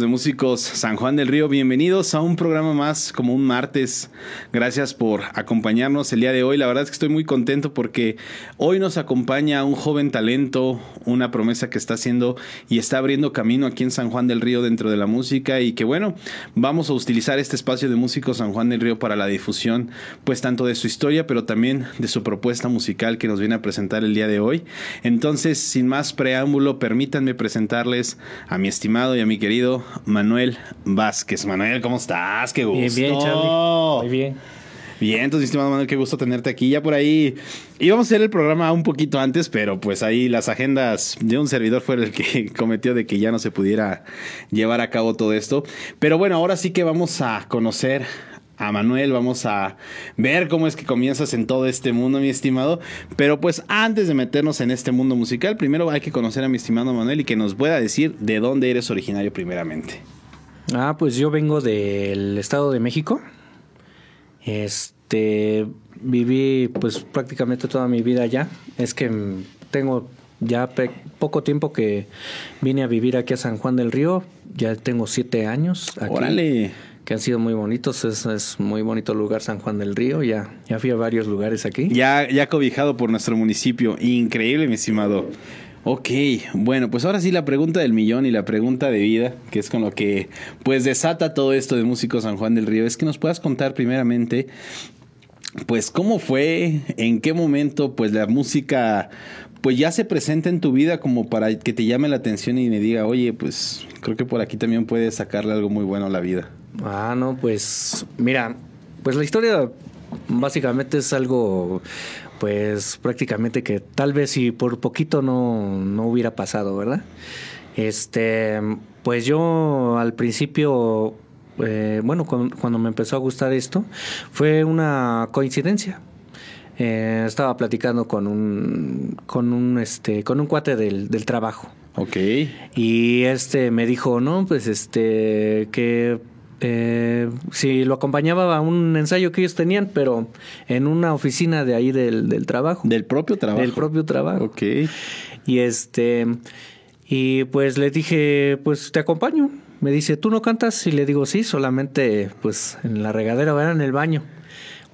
De Músicos San Juan del Río, bienvenidos a un programa más como un martes. Gracias por acompañarnos el día de hoy. La verdad es que estoy muy contento porque hoy nos acompaña un joven talento, una promesa que está haciendo y está abriendo camino aquí en San Juan del Río dentro de la música y que bueno, vamos a utilizar este espacio de Músicos San Juan del Río para la difusión pues tanto de su historia pero también de su propuesta musical que nos viene a presentar el día de hoy. Entonces, sin más preámbulo, permítanme presentarles a mi estimado y a mi querido Manuel Vázquez. Manuel, ¿cómo estás? Qué gusto. Bien, bien, Charlie. Muy bien. Bien, entonces, estimado Manuel, qué gusto tenerte aquí. Ya por ahí íbamos a hacer el programa un poquito antes, pero pues ahí las agendas de un servidor fue el que cometió de que ya no se pudiera llevar a cabo todo esto. Pero bueno, ahora sí que vamos a conocer a Manuel, vamos a ver cómo es que comienzas en todo este mundo, mi estimado. Pero pues antes de meternos en este mundo musical, primero hay que conocer a mi estimado Manuel y que nos pueda decir de dónde eres originario primeramente. Ah, pues yo vengo del Estado de México. Este, viví pues prácticamente toda mi vida allá. Es que tengo ya poco tiempo que vine a vivir aquí a San Juan del Río. Ya tengo siete años. Aquí. Órale que han sido muy bonitos. Es, es, muy bonito lugar San Juan del Río. Ya, ya fui a varios lugares aquí. Ya, ya cobijado por nuestro municipio. Increíble, mi estimado. Ok, bueno, pues ahora sí la pregunta del millón y la pregunta de vida, que es con lo que pues desata todo esto de Músico San Juan del Río, es que nos puedas contar primeramente pues cómo fue, en qué momento pues la música pues ya se presenta en tu vida como para que te llame la atención y me diga, oye, pues creo que por aquí también puedes sacarle algo muy bueno a la vida. Ah, no, pues mira, pues la historia básicamente es algo, pues prácticamente que tal vez si por poquito no, no hubiera pasado, ¿verdad? Este, pues yo al principio, eh, bueno, cuando, me empezó a gustar esto, fue una coincidencia. Eh, estaba platicando con un, con un, este, con un cuate del, del trabajo. Ok. Y este me dijo, no, pues este, que eh, si lo acompañaba a un ensayo que ellos tenían, pero en una oficina de ahí del, trabajo. Del propio trabajo. Del propio trabajo. Ok. Y este, y pues le dije, pues te acompaño. Me dice, ¿tú no cantas? Y le digo, sí, solamente pues en la regadera, o en el baño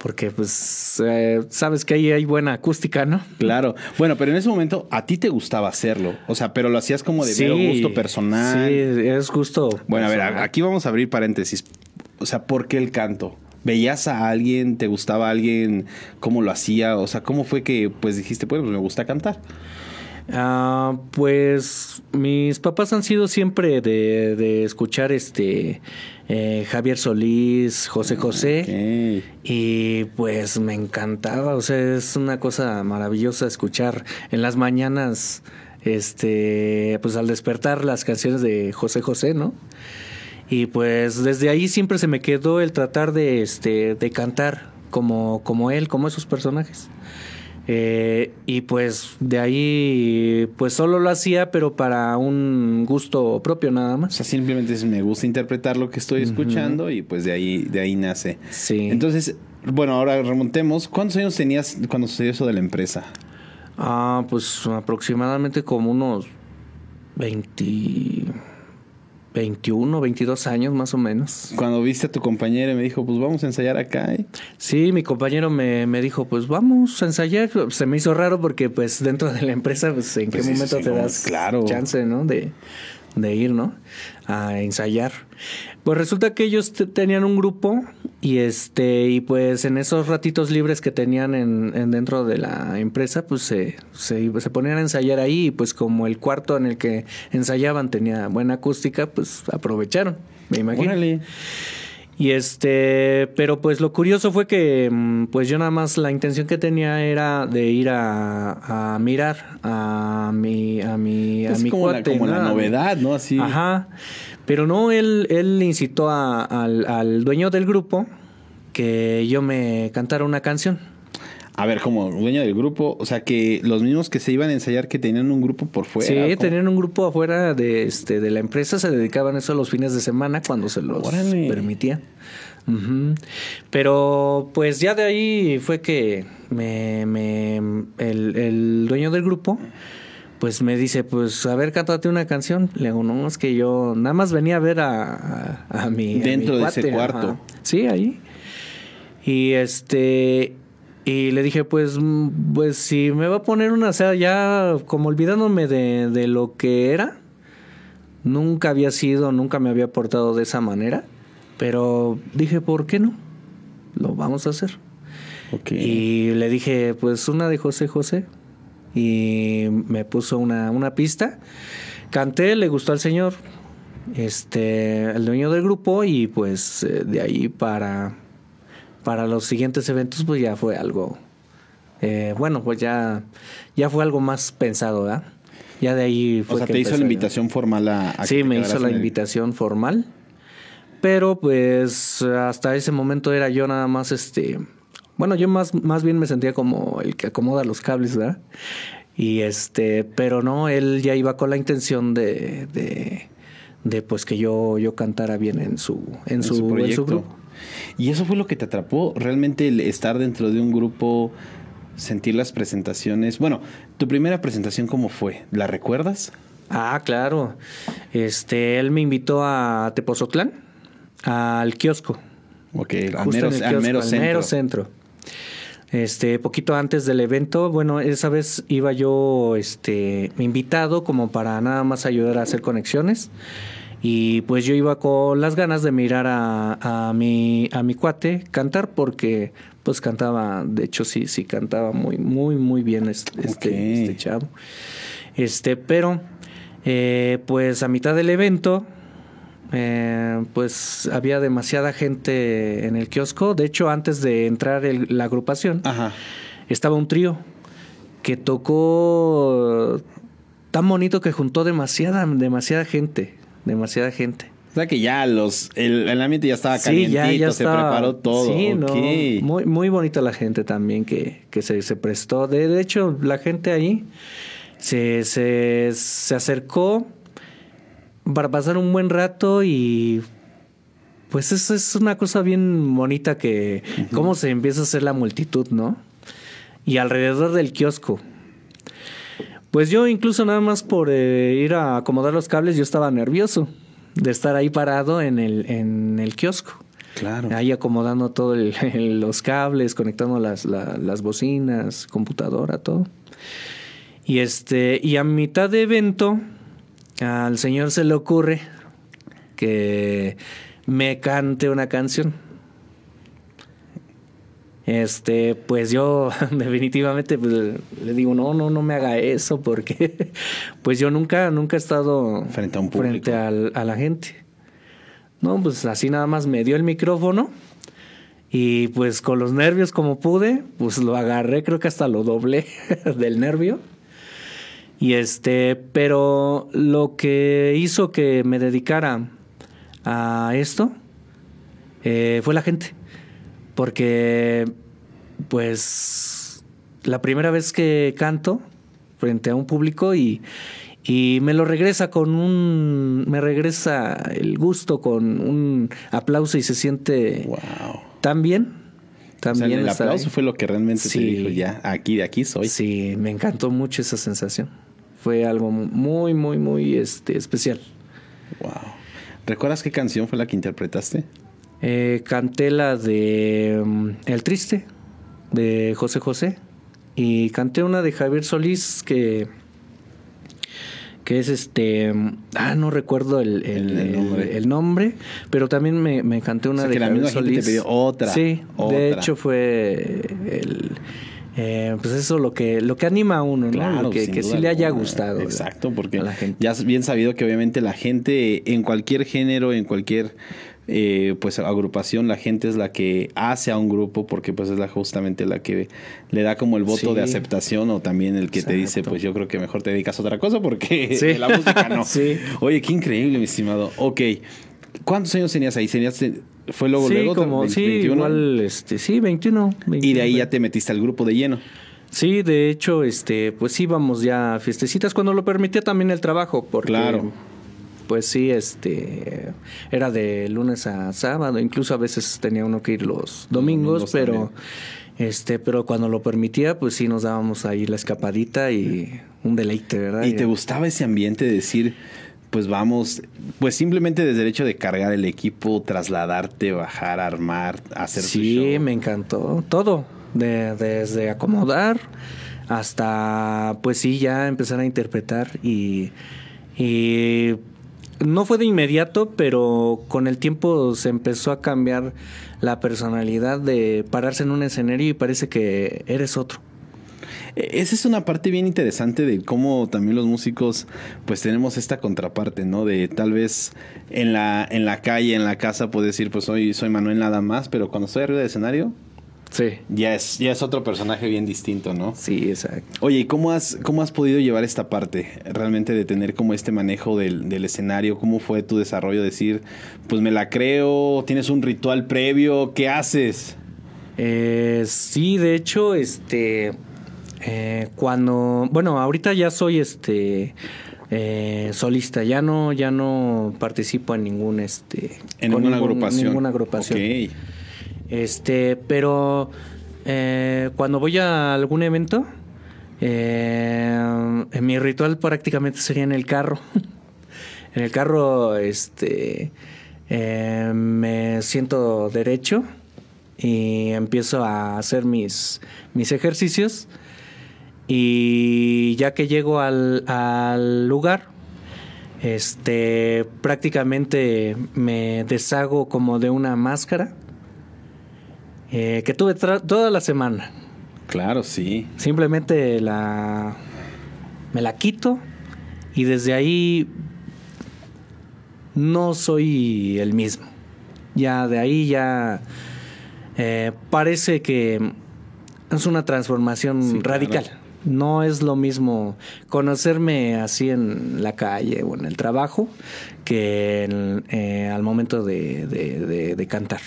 porque pues eh, sabes que ahí hay buena acústica, ¿no? Claro. Bueno, pero en ese momento a ti te gustaba hacerlo, o sea, pero lo hacías como de mero gusto personal. Sí, es gusto. Bueno, a ver, aquí vamos a abrir paréntesis. O sea, ¿por qué el canto? ¿Veías a alguien? ¿Te gustaba alguien? ¿Cómo lo hacía? O sea, ¿cómo fue que pues dijiste, pues, me gusta cantar? Ah, pues mis papás han sido siempre de, de escuchar este eh, Javier Solís, José José. Y pues me encantaba, o sea, es una cosa maravillosa escuchar en las mañanas, este, pues al despertar las canciones de José José, ¿no? Y pues desde ahí siempre se me quedó el tratar de, este, de cantar como, como él, como esos personajes. Eh, y pues de ahí, pues solo lo hacía, pero para un gusto propio nada más. O sea, simplemente me gusta interpretar lo que estoy escuchando y pues de ahí, de ahí nace. Sí. Entonces, bueno, ahora remontemos. ¿Cuántos años tenías cuando sucedió eso de la empresa? Ah, pues aproximadamente como unos 20 21, 22 años más o menos. Cuando viste a tu compañero y me dijo, pues vamos a ensayar acá. ¿eh? Sí, mi compañero me, me, dijo, pues vamos a ensayar. Se me hizo raro porque pues dentro de la empresa, pues en qué pues momento te das claro. chance, ¿no? De, de ir, ¿no? A ensayar. Pues resulta que ellos tenían un grupo y este y pues en esos ratitos libres que tenían en, dentro de la empresa, pues se, se, ponían a ensayar ahí y pues como el cuarto en el que ensayaban tenía buena acústica, pues aprovecharon, me imagino. Y este, pero pues lo curioso fue que mm, pues yo nada más la intención que tenía era de ir a, a mirar a mi a mi a mi como la, como la novedad, ¿no? Así. Ajá. Pero no, él, él incitó al, al dueño del grupo que yo me cantara una canción. A ver, como dueño del grupo, o sea que los mismos que se iban a ensayar que tenían un grupo por fuera. Sí, tenían un grupo afuera de este de la empresa, se dedicaban a eso los fines de semana cuando se los permitía. Pero pues ya de ahí fue que me, me el, el dueño del grupo pues me dice, pues a ver, cántate una canción. Le digo, no, es que yo nada más venía a ver a, a, mi. Dentro de ese cuarto. Sí, ahí. Y este. Y le dije, pues, pues si me va a poner una, o sea, ya como olvidándome de, de lo que era, nunca había sido, nunca me había portado de esa manera, pero dije, ¿por qué no? Lo vamos a hacer. Y le dije, pues una de José José, y me puso una, una pista. Canté, le gustó al señor, este, el dueño del grupo, y pues eh, de ahí para, para los siguientes eventos, pues ya fue algo, eh, bueno, pues ya, ya fue algo más pensado, ¿verdad? Ya de ahí fue. O sea, te hizo la invitación formal a. sí, me hizo la invitación formal. Pero pues hasta ese momento era yo nada más este bueno, yo más, más bien me sentía como el que acomoda los cables, ¿verdad? Y este, pero no, él ya iba con la intención de, de, de pues que yo, yo cantara bien en su, en, su, proyecto. grupo. Y eso fue lo que te atrapó, realmente el estar dentro de un grupo, sentir las presentaciones. Bueno, tu primera presentación cómo fue, ¿la recuerdas? Ah, claro. Este, él me invitó a Tepozotlán, al kiosco. Ok, al mero, centro. Este, poquito antes del evento, bueno, esa vez iba yo este, invitado como para nada más ayudar a hacer conexiones. Y pues yo iba con las ganas de mirar a, a, mi, a mi cuate cantar porque pues cantaba, de hecho sí, sí cantaba muy, muy, muy bien este, este, este chavo. Este, pero eh, pues a mitad del evento eh, pues había demasiada gente en el kiosco. De hecho, antes de entrar la agrupación, estaba un trío que tocó tan bonito que juntó demasiada, demasiada gente, demasiada gente. O sea que ya los el, ambiente ya estaba calientito, se preparó todo. Sí, muy, muy bonita la gente también que, que se, se prestó. De, de, hecho, la gente ahí se, se, se acercó para pasar un buen rato y pues eso es una cosa bien bonita que cómo se empieza a hacer la multitud, ¿no? Y alrededor del kiosco. Pues yo incluso nada más por eh, ir a acomodar los cables yo estaba nervioso de estar ahí parado en el, en el kiosco. Claro. Ahí acomodando todos los cables, conectando las, las bocinas, computadora, todo. Y este, y a mitad de evento, al señor se le ocurre que me cante una canción. Este, pues yo definitivamente pues, le digo, no, no, no me haga eso, porque pues yo nunca, nunca he estado frente a un frente a la gente. No, pues así nada más me dio el micrófono y pues con los nervios como pude, pues lo agarré, creo que hasta lo doblé del nervio. Y este, pero lo que hizo que me dedicara a esto eh, fue la gente. Porque, pues, la primera vez que canto frente a un público y, y me lo regresa con un. Me regresa el gusto con un aplauso y se siente tan bien. También el aplauso fue lo que realmente te dijo, ya, aquí de aquí soy. Sí, me encantó mucho esa sensación fue algo muy, muy, muy este, especial. Wow. ¿Recuerdas qué canción fue la que interpretaste? Eh, canté la de mm, El Triste, de José José. Y canté una de Javier Solís que que es este ah no recuerdo el, el, nombre. pero también me, me canté una de Javier Solís. Te otra. Sí, de hecho fue el eh, pues eso lo que lo que anima a uno, ¿no? que, que sí le haya gustado. Exacto, porque ya es bien sabido que obviamente la gente en cualquier género, en cualquier eh, pues agrupación, la gente es la que hace a un grupo porque pues es la justamente la que le da como el voto de aceptación o también el que te dice pues yo creo que mejor te dedicas a otra cosa porque la música no. Oye, qué increíble, mi estimado. Ok, ¿cuántos años tenías ahí? ¿Tenías fue luego, luego. Como, sí, igual, este, sí, 21, Y de ahí ya te metiste al grupo de lleno. Sí, de hecho, este, pues íbamos ya a fiestecitas cuando lo permitía también el trabajo, porque claro. Pues sí, este, era de lunes a sábado, incluso a veces tenía uno que ir los domingos, pero este, pero cuando lo permitía, pues sí nos dábamos ahí la escapadita y un deleite, ¿verdad? ¿Y te gustaba ese ambiente de decir, pues vamos, pues simplemente desde el hecho de cargar el equipo, trasladarte, bajar, armar, hacer Sí, me encantó. Todo. De, desde acomodar hasta, pues sí, ya empezar a interpretar y, y no fue de inmediato, pero con el tiempo se empezó a cambiar la personalidad de pararse en un escenario y parece que eres otro. E-, esa es una parte bien interesante de cómo también los músicos pues tenemos esta contraparte, ¿no? De tal vez en la, en la calle, en la casa, puedes decir pues soy, soy Manuel nada más, pero cuando estoy arriba del escenario, Sí. Ya es, ya es otro personaje bien distinto, ¿no? Sí, exacto. Oye, ¿y cómo has, cómo has podido llevar esta parte realmente de tener como este manejo del, del escenario? ¿Cómo fue tu desarrollo? Decir, pues me la creo, tienes un ritual previo, ¿qué haces? Eh, sí, de hecho, este, eh, cuando, bueno, ahorita ya soy este eh, solista, ya no, ya no participo en ningún, este, en ninguna agrupación. Ninguna agrupación. Okay. Este, pero eh, cuando voy a algún evento, eh, mi ritual prácticamente sería en el carro. en el carro, este, eh, me siento derecho y empiezo a hacer mis, mis ejercicios. Y ya que llego al, al lugar, este, prácticamente me deshago como de una máscara eh, que tuve toda la semana. Claro, sí. Simplemente la me la quito y desde ahí no soy el mismo. Ya de ahí ya eh, parece que es una transformación radical. No es lo mismo conocerme así en la calle o en el trabajo que eh, al momento de, de cantar.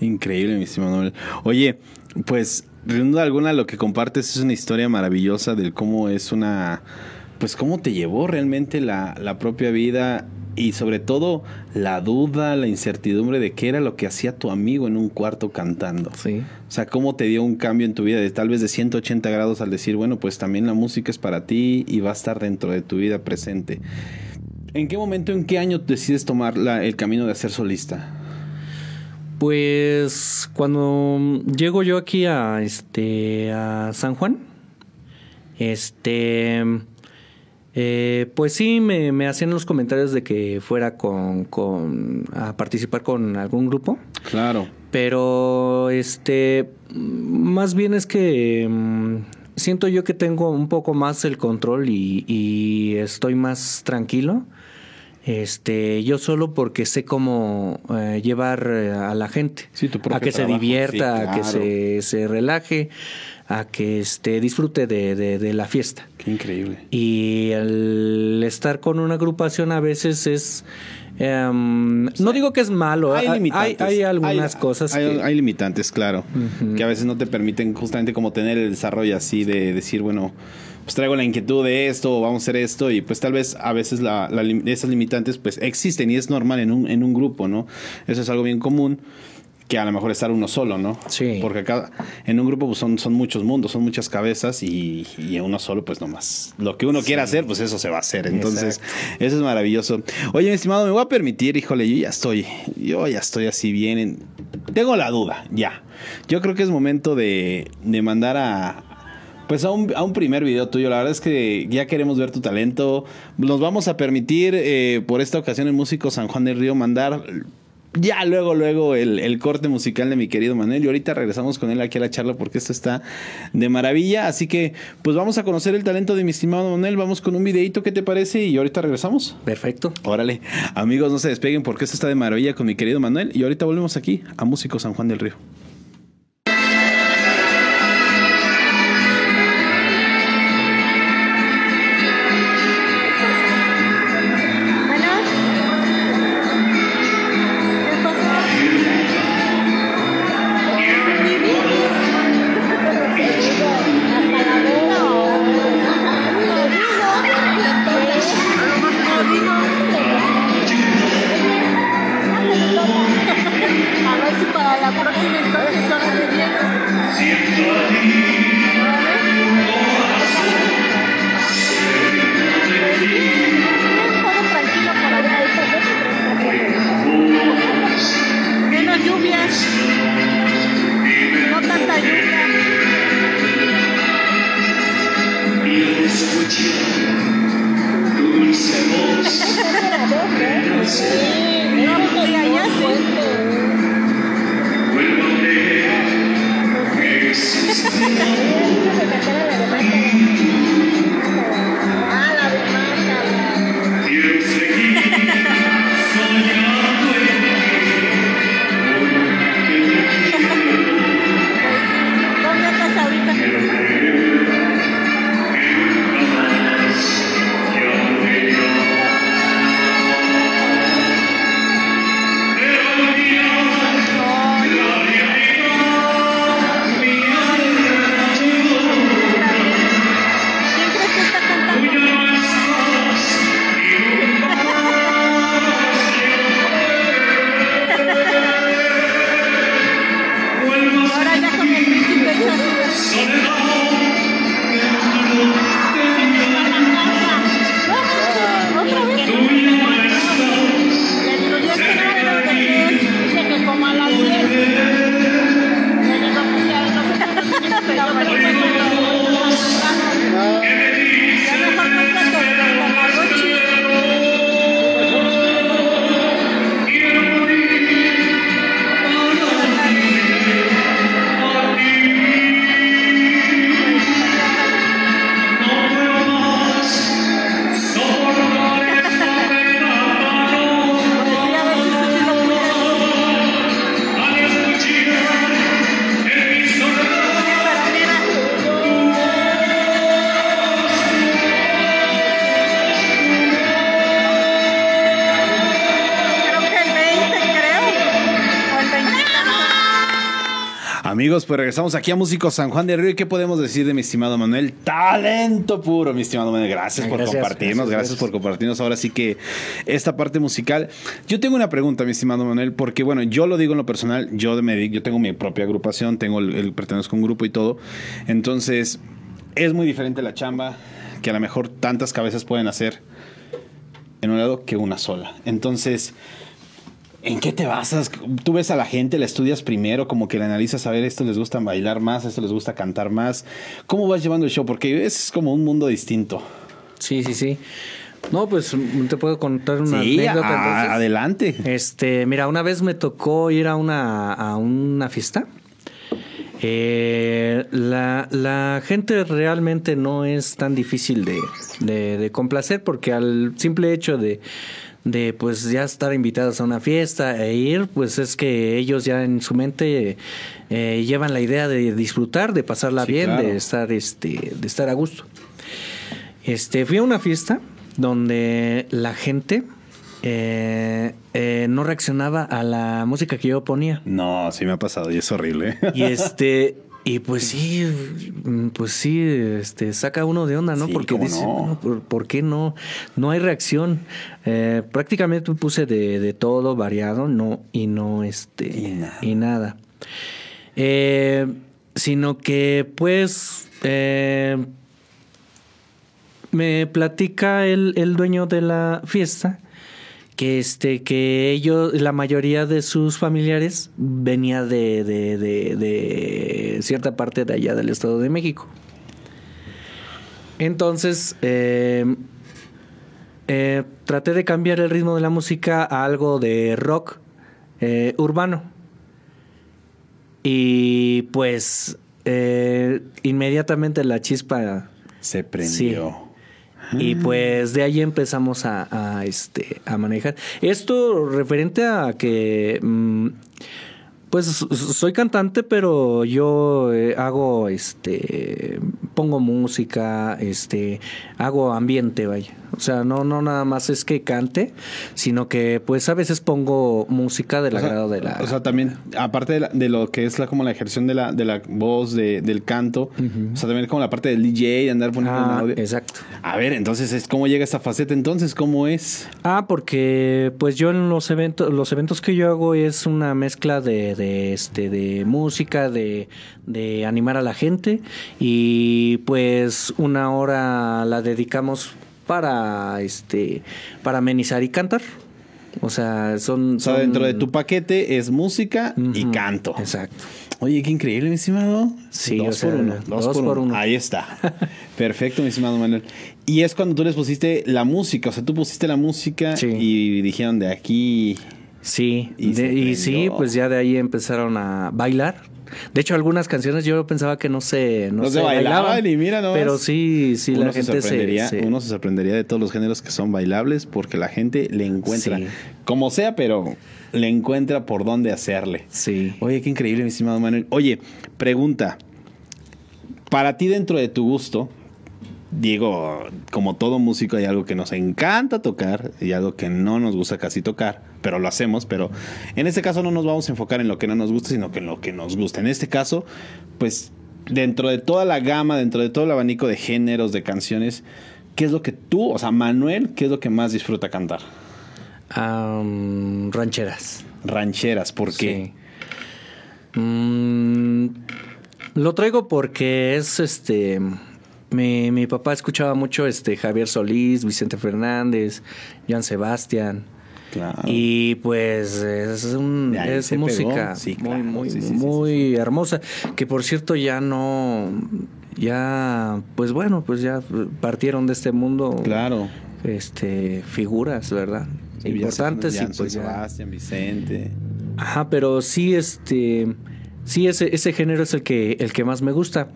Increíble, mi estimado Oye, pues, sin alguna, lo que compartes es una historia maravillosa del cómo es una. Pues, cómo te llevó realmente la, la propia vida y sobre todo la duda, la incertidumbre de qué era lo que hacía tu amigo en un cuarto cantando. Sí. O sea, cómo te dio un cambio en tu vida de tal vez de 180 grados al decir, bueno, pues también la música es para ti y va a estar dentro de tu vida presente. ¿En qué momento, en qué año decides tomar la, el camino de ser solista? Pues cuando llego yo aquí a este a San Juan, este eh, pues sí me, me, hacían los comentarios de que fuera con, con a participar con algún grupo. Claro. Pero este más bien es que mm, siento yo que tengo un poco más el control y, y estoy más tranquilo este, yo solo porque sé cómo eh, llevar eh, a la gente a que se divierta, a que se, se, relaje, a que este, disfrute de, de, la fiesta. Qué increíble. Y el estar con una agrupación a veces es... Em, no digo que es malo, hay, hay, hay algunas cosas. Hay, limitantes, claro, que a veces no te permiten justamente como tener el desarrollo así de decir, bueno, pues traigo la inquietud de esto, vamos a hacer esto, y pues tal vez a veces la, esas limitantes pues existen y es normal en un, en un grupo, ¿no? Eso es algo bien común que a lo mejor estar uno solo, ¿no? Sí. Porque acá en un grupo pues son, son muchos mundos, son muchas cabezas y, y en uno solo pues nomás. Lo que uno quiera hacer pues eso se va a hacer. Entonces eso es maravilloso. Oye, mi estimado, me voy a permitir, híjole, yo ya estoy, yo ya estoy así bien. Tengo la duda, ya. Yo creo que es momento de, de mandar a, pues a un, a un, primer video tuyo. La verdad es que ya queremos ver tu talento. Nos vamos a permitir eh, por esta ocasión el músico San Juan del Río mandar ya luego, luego el, el, corte musical de mi querido Manuel. Y ahorita regresamos con él aquí a la charla porque esto está de maravilla. Así que, pues vamos a conocer el talento de mi estimado Manuel. Vamos con un videito, ¿qué te parece? Y ahorita regresamos. Perfecto. Órale. Amigos, no se despeguen porque esto está de maravilla con mi querido Manuel. Y ahorita volvemos aquí a Músico San Juan del Río. Pues regresamos aquí a Músicos San Juan de Río. ¿Y qué podemos decir de mi estimado Manuel? Talento puro, mi estimado Manuel. Gracias, por compartirnos, gracias, por compartirnos. Ahora sí que esta parte musical. Yo tengo una pregunta, mi estimado Manuel, porque bueno, yo lo digo en lo personal, yo me yo tengo mi propia agrupación, tengo el, el pertenezco a un grupo y todo. Entonces, es muy diferente la chamba que a lo mejor tantas cabezas pueden hacer en un lado que una sola. Entonces, ¿En qué te basas? Tú ves a la gente, la estudias primero, como que la analizas a ver, esto les gusta bailar más, esto les gusta cantar más. ¿Cómo vas llevando el show? Porque es como un mundo distinto. Sí, sí, sí. No, pues te puedo contar una anécdota. adelante. Este, mira, una vez me tocó ir a una, a una fiesta. Eh, la, gente realmente no es tan difícil de complacer porque al simple hecho de de pues ya estar invitados a una fiesta e ir, pues es que ellos ya en su mente eh, llevan la idea de disfrutar, de pasarla bien, de estar este, de estar a gusto. Este, fui a una fiesta donde la gente eh, eh, no reaccionaba a la música que yo ponía. No, sí me ha pasado y es horrible. Y este, y pues sí, mm, pues sí, este, saca uno de onda, ¿no? Porque dice, no? ¿por, qué no? No hay reacción. Eh, prácticamente puse de, todo variado, no, y no, este, y nada. Eh, sino que, pues, eh, me platica el, el dueño de la fiesta que este que ellos la mayoría de sus familiares venía de, de, de, cierta parte de allá del Estado de México. Entonces em, eh, traté de cambiar el ritmo de la música a algo de rock eh, urbano. Y pues eh, inmediatamente la chispa se prendió y ah. pues de ahí empezamos a, este, a manejar. Esto referente a que mm, pues soy cantante, pero yo eh, hago, este, pongo música, este, hago ambiente, vaya. O sea, no, no nada más es que cante, sino que pues a veces pongo música del agrado de la... O sea, también, aparte de, lo que es la, como la ejerción de la, de la voz, de, del canto, o sea, también como la parte del DJ, andar poniendo ah, audio. Exacto. A ver, entonces, ¿cómo llega esta faceta entonces? ¿Cómo es? Ah, porque pues yo en los eventos, los eventos que yo hago es una mezcla de de, este, de música, de, de animar a la gente y pues una hora la dedicamos para, este, para amenizar y cantar. O sea, son... O sea, dentro de tu paquete es música y canto. Exacto. Oye, qué increíble, mi estimado. Sí, dos por uno. Dos, por, uno. Ahí está. Perfecto, mi estimado Manuel. Y es cuando tú les pusiste la música. O sea, tú pusiste la música y dijeron de aquí. Sí, y, sí, pues ya de ahí empezaron a bailar. De hecho, algunas canciones yo pensaba que no se, no, se, bailaban, y mira no Pero sí, sí, la gente se, Uno se sorprendería de todos los géneros que son bailables porque la gente le encuentra, como sea, pero le encuentra por dónde hacerle. Sí. Oye, qué increíble, mi estimado Manuel. Oye, pregunta. Para ti, dentro de tu gusto, digo, como todo músico, hay algo que nos encanta tocar y algo que no nos gusta casi tocar, pero lo hacemos. Pero en este caso no nos vamos a enfocar en lo que no nos gusta, sino que en lo que nos gusta. En este caso, pues dentro de toda la gama, dentro de todo el abanico de géneros, de canciones, ¿qué es lo que tú, o sea, Manuel, qué es lo que más disfruta cantar? rancheras. Rancheras, ¿por qué? Mm, lo traigo porque es este. Mi, mi, papá escuchaba mucho este Javier Solís, Vicente Fernández, Joan Sebastián. Claro. Y pues es, un, es música muy, muy, muy hermosa. Que por cierto ya no, ya, pues bueno, pues ya partieron de este mundo. Claro. Este, figuras, ¿verdad? importantes. y pues Sebastián, Vicente. Ajá, pero sí, este. Sí, ese, ese género es el que, el que más me gusta.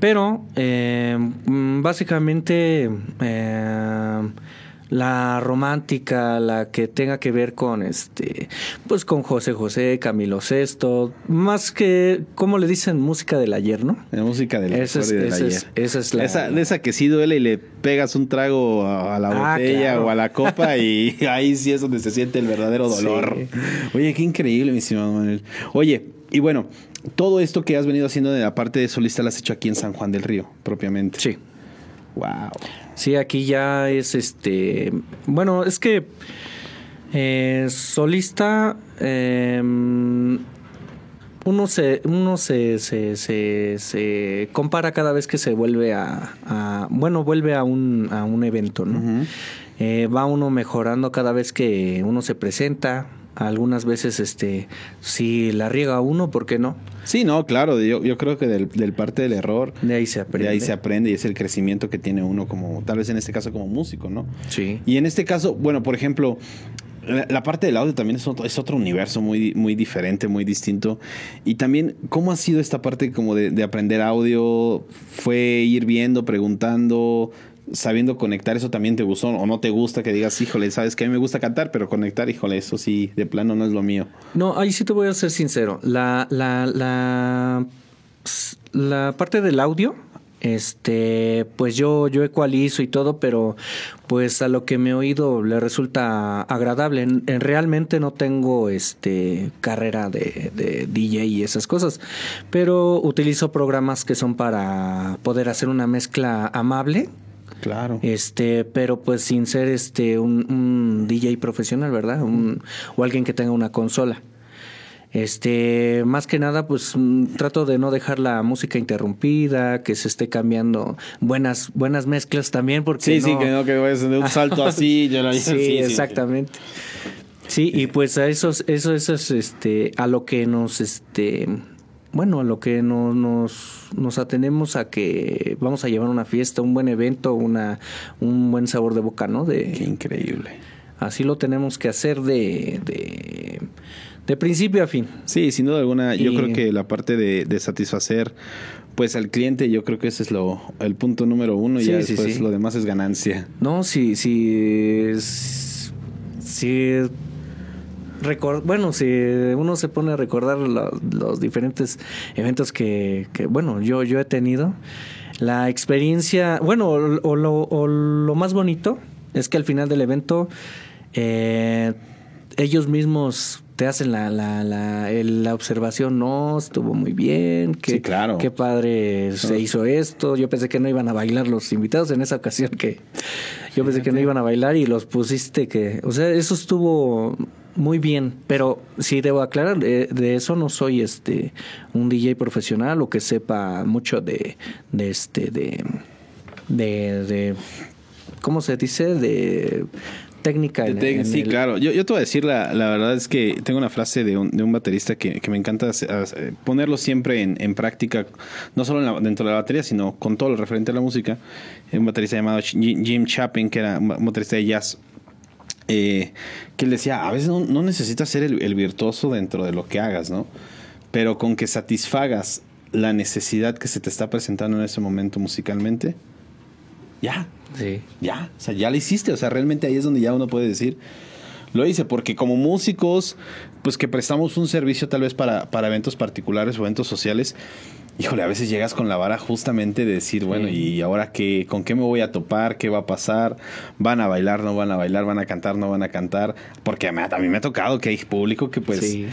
Pero, eh, mm, básicamente, eh, la romántica, la que tenga que ver con este, pues con José José, Camilo Sesto, más que, ¿cómo le dicen? Música del ayer, ¿no? La música del, esa es, esa Es, esa es la... Esa, de esa que sí duele y le pegas un trago a, la ah, botella o a la copa y ahí sí es donde se siente el verdadero dolor. Oye, qué increíble, mi estimado Manuel. Oye, y bueno, todo esto que has venido haciendo de la parte de solista lo has hecho aquí en San Juan del Río, propiamente. Sí. Wow. Sí, aquí ya es este. Bueno, es que eh, solista. Em, uno se, uno se, se, se, compara cada vez que se vuelve a, bueno, vuelve a un, a un evento, ¿no? Eh, va uno mejorando cada vez que uno se presenta, algunas veces este si la riega uno, ¿por qué no? Sí, no, claro, yo, yo creo que del, parte del error de ahí se aprende. De ahí se aprende y es el crecimiento que tiene uno como tal vez en este caso como músico, ¿no? Sí. Y en este caso, bueno, por ejemplo, la, parte del audio también es otro, es otro universo muy, muy diferente, muy distinto. Y también, ¿cómo ha sido esta parte como de, de aprender audio? ¿Fue ir viendo, preguntando? Sabiendo conectar, eso también te gustó o no te gusta que digas, híjole, sabes que a mí me gusta cantar, pero conectar, híjole, eso sí, de plano no es lo mío. No, ahí sí te voy a ser sincero. La, la, la, la parte del audio, este, pues yo, yo ecualizo y todo, pero pues a lo que me he oído le resulta agradable. En, realmente no tengo este carrera de, de, DJ y esas cosas, pero utilizo programas que son para poder hacer una mezcla amable Claro. Este, pero pues sin ser este un, DJ profesional, ¿verdad? Un, o alguien que tenga una consola. Este, más que nada, pues mm, trato de no dejar la música interrumpida, que se esté cambiando buenas, buenas mezclas también, porque sí, sí, que no que vayas de un salto así, yo sí, sí, exactamente. Sí, y pues a esos, eso, eso es este, a lo que nos, este, bueno, a lo que nos, nos atenemos a que vamos a llevar una fiesta, un buen evento, una, un buen sabor de boca, ¿no? De, Qué increíble. Así lo tenemos que hacer de, de, principio a fin. Sí, sin duda alguna. Yo creo que la parte de, satisfacer pues al cliente yo creo que ese es lo el punto número uno y ya después lo demás es ganancia. No, sí, sí, sí bueno, si uno se pone a recordar los diferentes eventos que, bueno, yo, yo he tenido, la experiencia, bueno, o, lo, más bonito es que al final del evento eh, ellos mismos te hacen la, la, la, la, observación, no, estuvo muy bien, que, claro. qué padre se hizo esto, yo pensé que no iban a bailar los invitados en esa ocasión, que yo pensé que no iban a bailar y los pusiste que, o sea, eso estuvo muy bien, pero sí debo aclarar, de, eso no soy este un DJ profesional o que sepa mucho de, de este, de, de, de ¿cómo se dice? De técnica. En, sí, claro. Yo, yo, te voy a decir, la, la, verdad es que tengo una frase de un, de un baterista que, que, me encanta ponerlo siempre en, en práctica, no solo dentro de la batería, sino con todo lo referente a la música. Un baterista llamado Jim Chapin, que era un baterista de jazz. Eh, que él decía, a veces no, no necesitas ser el, el virtuoso dentro de lo que hagas, ¿no? Pero con que satisfagas la necesidad que se te está presentando en ese momento musicalmente, ya. Sí. Ya. O sea, ya lo hiciste. O sea, realmente ahí es donde ya uno puede decir, lo hice. Porque como músicos, pues que prestamos un servicio tal vez para, para eventos particulares o eventos sociales, híjole, a veces llegas con la vara justamente de decir, bueno, ¿y ahora qué? ¿Con qué me voy a topar? ¿Qué va a pasar? ¿Van a bailar? ¿No van a bailar? ¿Van a cantar? ¿No van a cantar? Porque a mí, a mí me ha tocado que hay público que pues... Sí.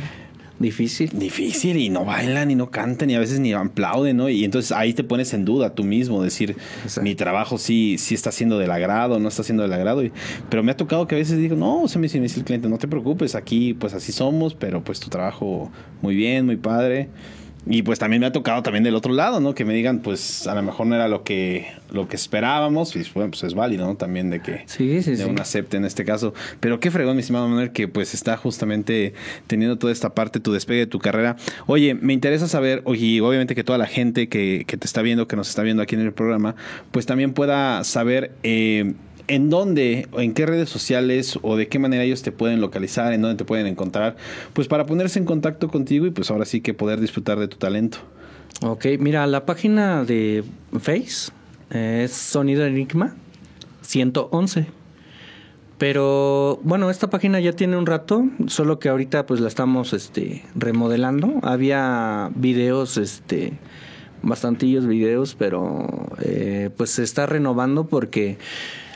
Difícil. Difícil y no bailan y no cantan y a veces ni aplauden, ¿no? Y entonces ahí te pones en duda tú mismo, decir, Exacto. mi trabajo sí, sí está siendo del agrado, no está siendo del agrado. Y, pero me ha tocado que a veces digo, no, se me dice el cliente, no te preocupes, aquí pues así somos, pero pues tu trabajo muy bien, muy padre. Y pues también me ha tocado también del otro lado, ¿no? Que me digan, pues a lo mejor no era lo que, lo que esperábamos. Y bueno, pues es válido, ¿no? También de que sí, sí, de sí. un acepte en este caso. Pero qué fregón, mi estimado Manuel, que pues está justamente teniendo toda esta parte, tu despegue de tu carrera. Oye, me interesa saber, y obviamente que toda la gente que, que te está viendo, que nos está viendo aquí en el programa, pues también pueda saber... Eh, en dónde o en qué redes sociales o de qué manera ellos te pueden localizar, en dónde te pueden encontrar, pues para ponerse en contacto contigo y pues ahora sí que poder disfrutar de tu talento. Ok, mira, la página de Face es Sonido Enigma 111. Pero bueno, esta página ya tiene un rato, solo que ahorita pues la estamos este remodelando. Había videos este bastantillos videos, pero eh, pues se está renovando porque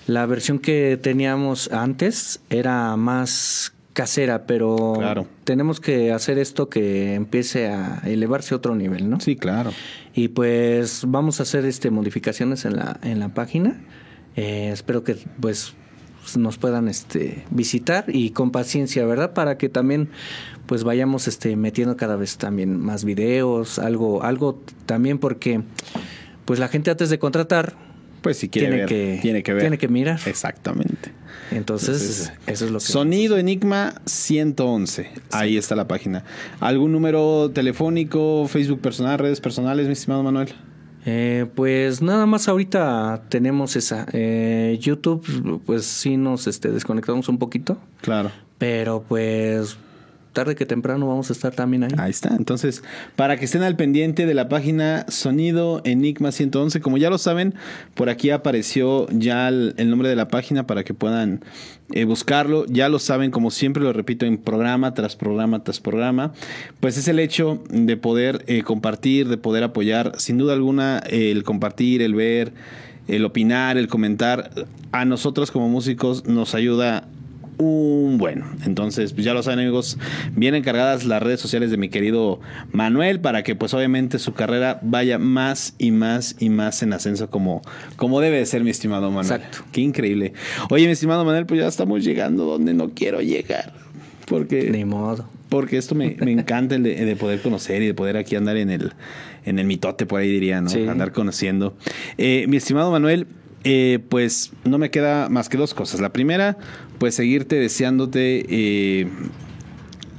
la versión que teníamos antes era más casera, pero claro. tenemos que hacer esto que empiece a elevarse a otro nivel, ¿no? Sí, claro. Y pues vamos a hacer este modificaciones en la en la página. Eh, espero que pues nos puedan este visitar y con paciencia, ¿verdad? Para que también pues vayamos este metiendo cada vez también más videos, algo algo también porque pues la gente antes de contratar pues si quiere tiene ver, que tiene que ver. tiene que mirar. Exactamente. Entonces, Entonces eso es lo que Sonido Enigma 111. Sí. Ahí está la página. ¿Algún número telefónico, Facebook personal, redes personales, mi estimado Manuel? Eh, pues nada más ahorita tenemos esa. Eh, YouTube, pues sí nos este, desconectamos un poquito. Claro. Pero pues tarde que temprano vamos a estar también ahí. Ahí está. Entonces, para que estén al pendiente de la página Sonido Enigma 111, como ya lo saben, por aquí apareció ya el, nombre de la página para que puedan eh, buscarlo. Ya lo saben, como siempre lo repito en programa tras programa tras programa, pues es el hecho de poder eh, compartir, de poder apoyar, sin duda alguna, el compartir, el ver, el opinar, el comentar, a nosotros como músicos nos ayuda un bueno. Entonces, pues ya lo saben amigos, vienen cargadas las redes sociales de mi querido Manuel para que pues obviamente su carrera vaya más y más y más en ascenso como, como debe de ser mi estimado Manuel. Exacto. Qué increíble. Oye, mi estimado Manuel, pues ya estamos llegando donde no quiero llegar. Porque, Ni modo. Porque esto me, me encanta el de, de, poder conocer y de poder aquí andar en el, en el mitote, por ahí diría, ¿no? Sí. Andar conociendo. Eh, mi estimado Manuel, eh, pues no me queda más que dos cosas. La primera, pues seguirte deseándote eh,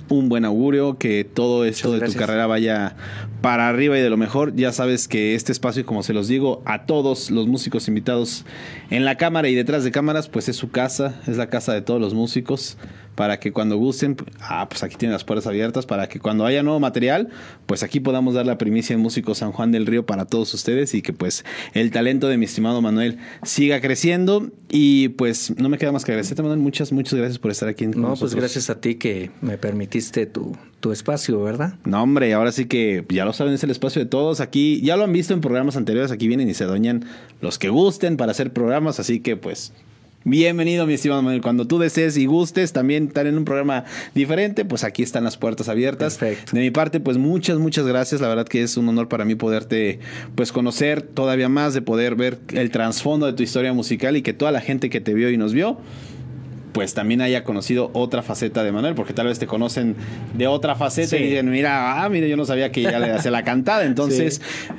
un buen augurio, que todo esto de tu carrera vaya para arriba y de lo mejor. Ya sabes que este espacio, como se los digo a todos los músicos invitados en la cámara y detrás de cámaras, pues es su casa, es la casa de todos los músicos para que cuando gusten, ah, pues aquí tienen las puertas abiertas, para que cuando haya nuevo material, pues aquí podamos dar la primicia en Músico San Juan del Río para todos ustedes y que pues el talento de mi estimado Manuel siga creciendo y pues no me queda más que agradecerte Manuel, muchas, muchas gracias por estar aquí. En no, nosotros. pues gracias a ti que me permitiste tu, tu espacio, ¿verdad? No, hombre, ahora sí que ya lo saben, es el espacio de todos. Aquí ya lo han visto en programas anteriores, aquí vienen y se doñan los que gusten para hacer programas, así que pues Bienvenido, mi estimado Manuel. Cuando tú desees y gustes también estar en un programa diferente, pues aquí están las puertas abiertas. Perfecto. De mi parte, pues muchas, muchas gracias. La verdad que es un honor para mí poderte pues conocer todavía más, de poder ver el trasfondo de tu historia musical y que toda la gente que te vio y nos vio pues también haya conocido otra faceta de Manuel, porque tal vez te conocen de otra faceta Sí. y dicen, mira, ah, mira, yo no sabía que ya le hacía la cantada. Entonces, Sí.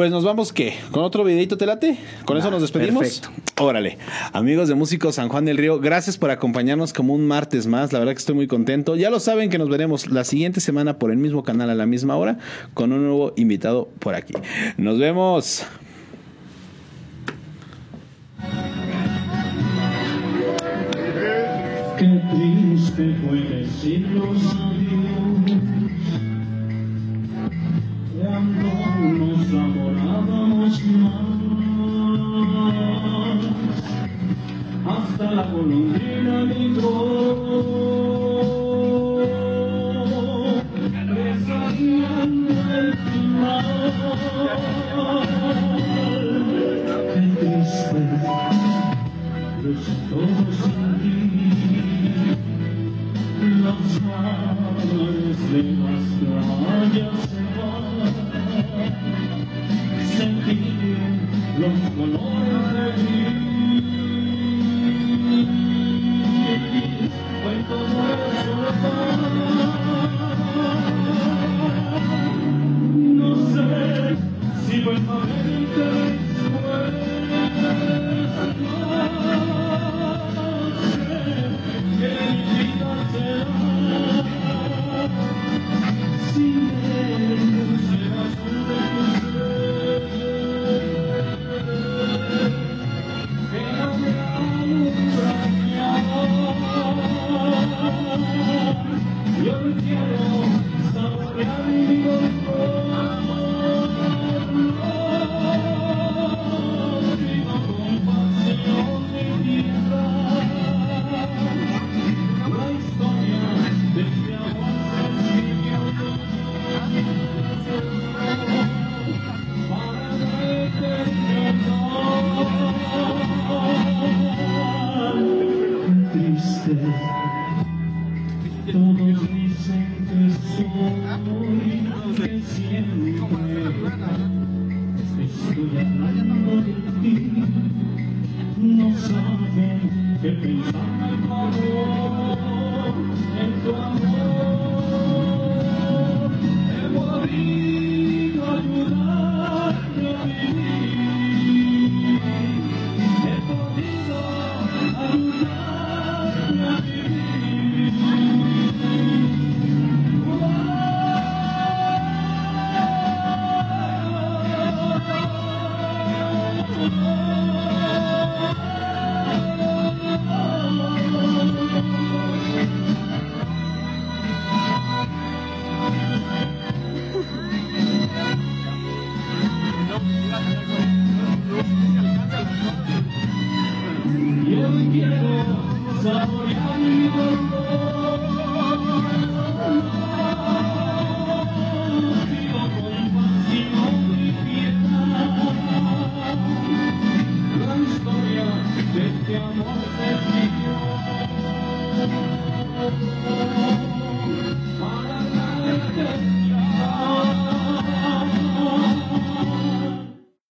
Pues nos vamos, ¿qué? ¿Con otro videito te late? ¿Con eso nos despedimos? Perfecto. Órale. Amigos de Músicos San Juan del Río, gracias por acompañarnos como un martes más. La verdad que estoy muy contento. Ya lo saben que nos veremos la siguiente semana por el mismo canal a la misma hora con un nuevo invitado por aquí. Nos vemos. Qué triste fue decirnos adiós